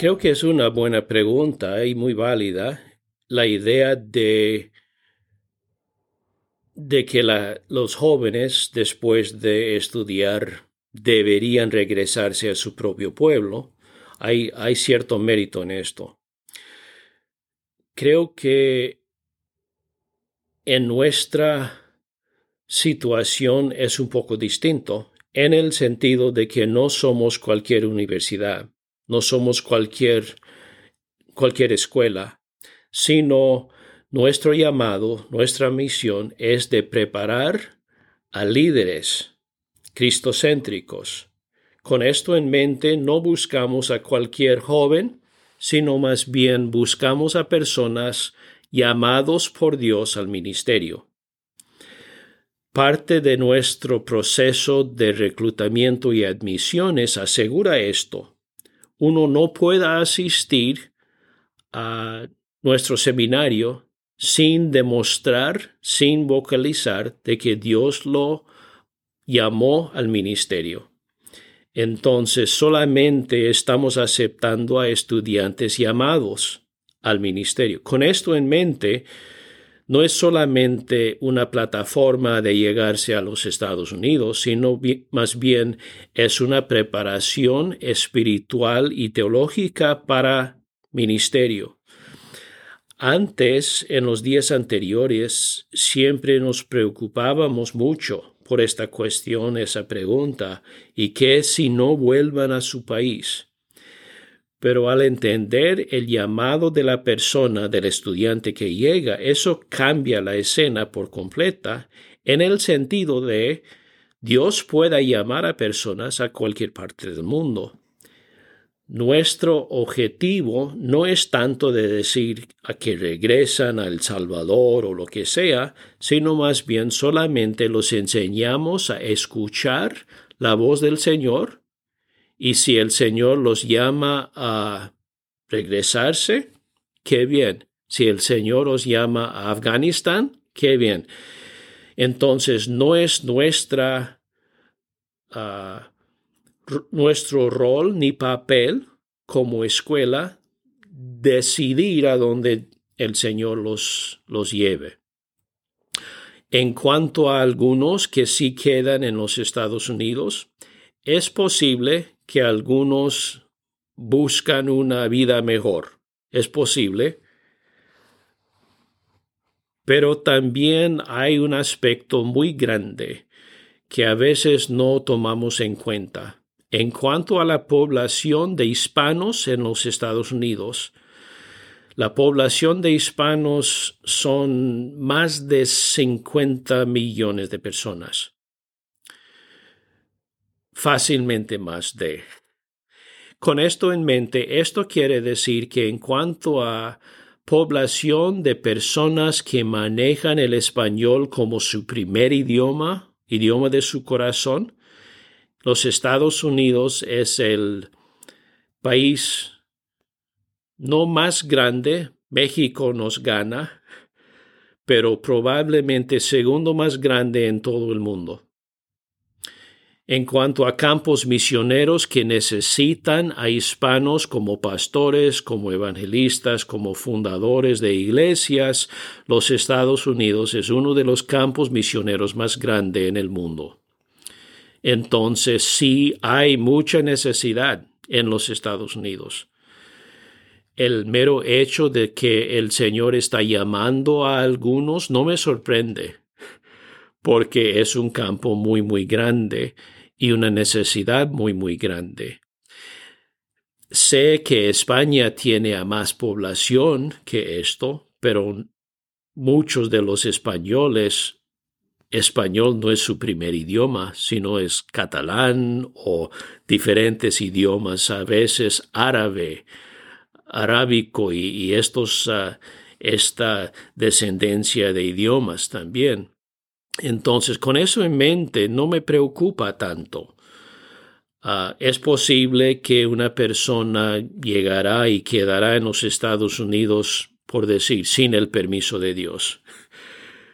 Creo que es una buena pregunta y muy válida la idea de, de que los jóvenes, después de estudiar, deberían regresarse a su propio pueblo. Hay, hay cierto mérito en esto. Creo que en nuestra situación es un poco distinto en el sentido de que no somos cualquier universidad, no somos cualquier, cualquier escuela, sino nuestro llamado, nuestra misión es de preparar a líderes cristocéntricos. Con esto en mente no buscamos a cualquier joven, sino más bien buscamos a personas llamados por Dios al ministerio. Parte de nuestro proceso de reclutamiento y admisiones asegura esto. Uno no puede asistir a nuestro seminario sin demostrar, sin vocalizar de que Dios lo llamó al ministerio. Entonces solamente estamos aceptando a estudiantes llamados al ministerio. Con esto en mente, no es solamente una plataforma de llegarse a los Estados Unidos, sino más bien es una preparación espiritual y teológica para ministerio. Antes, en los días anteriores, siempre nos preocupábamos mucho por esta cuestión, esa pregunta, y qué si no vuelvan a su país pero al entender el llamado de la persona, del estudiante que llega, eso cambia la escena por completa en el sentido de Dios pueda llamar a personas a cualquier parte del mundo. Nuestro objetivo no es tanto de decir a que regresan a El Salvador o lo que sea, sino más bien solamente los enseñamos a escuchar la voz del Señor y si el Señor los llama a regresarse, qué bien. Si el Señor os llama a Afganistán, qué bien. Entonces no es nuestra, ah, nuestro rol ni papel como escuela decidir a dónde el Señor los, los lleve. En cuanto a algunos que sí quedan en los Estados Unidos, es posible que algunos buscan una vida mejor. Es posible. Pero también hay un aspecto muy grande que a veces no tomamos en cuenta. En cuanto a la población de hispanos en los Estados Unidos, la población de hispanos son más de 50 millones de personas fácilmente más de. Con esto en mente, esto quiere decir que en cuanto a población de personas que manejan el español como su primer idioma, idioma de su corazón, los Estados Unidos es el país no más grande, México nos gana, pero probablemente segundo más grande en todo el mundo en cuanto a campos misioneros que necesitan a hispanos como pastores, como evangelistas, como fundadores de iglesias, los Estados Unidos es uno de los campos misioneros más grandes en el mundo. Entonces sí hay mucha necesidad en los Estados Unidos. El mero hecho de que el Señor está llamando a algunos no me sorprende, porque es un campo muy, muy grande y una necesidad muy, muy grande. Sé que España tiene a más población que esto, pero muchos de los españoles, español no es su primer idioma, sino es catalán o diferentes idiomas, a veces árabe, arábico y, ah, esta descendencia de idiomas también. Entonces, con eso en mente, no me preocupa tanto. Ah, es posible que una persona llegará y quedará en los Estados Unidos, por decir, sin el permiso de Dios.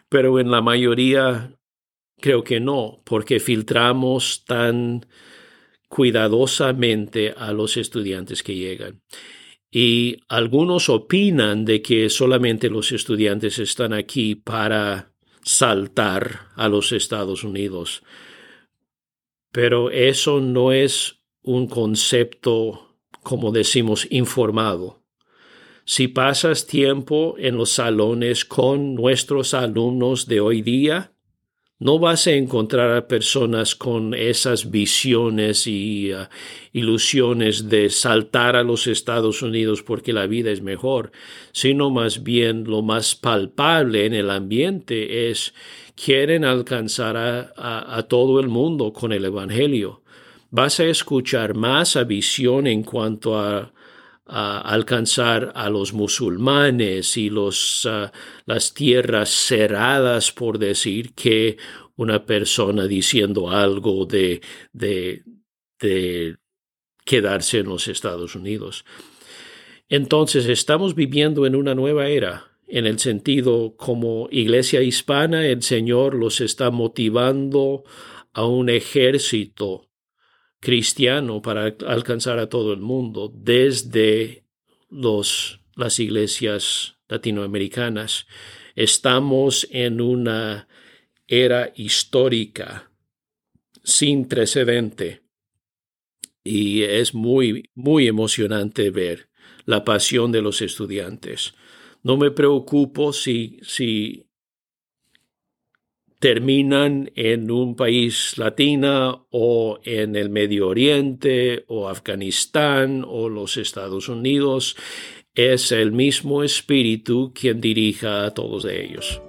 Pero en la mayoría creo que no, porque filtramos tan cuidadosamente a los estudiantes que llegan. Y algunos opinan de que solamente los estudiantes están aquí para saltar a los Estados Unidos. Pero eso no es un concepto, como decimos, informado. Si pasas tiempo en los salones con nuestros alumnos de hoy día, no vas a encontrar a personas con esas visiones y uh, ilusiones de saltar a los Estados Unidos porque la vida es mejor, sino más bien lo más palpable en el ambiente es quieren alcanzar a, a, todo el mundo con el Evangelio. Vas a escuchar más a visión en cuanto a alcanzar a los musulmanes y los, ah, las tierras cerradas, por decir, que una persona diciendo algo de, de, de quedarse en los Estados Unidos. Entonces, estamos viviendo en una nueva era, en el sentido como iglesia hispana, el Señor los está motivando a un ejército cristiano para alcanzar a todo el mundo desde los, las iglesias latinoamericanas. Estamos en una era histórica sin precedente y es muy, muy emocionante ver la pasión de los estudiantes. No me preocupo si, si terminan en un país latino o en el Medio Oriente o Afganistán o los Estados Unidos, es el mismo espíritu quien dirija a todos ellos.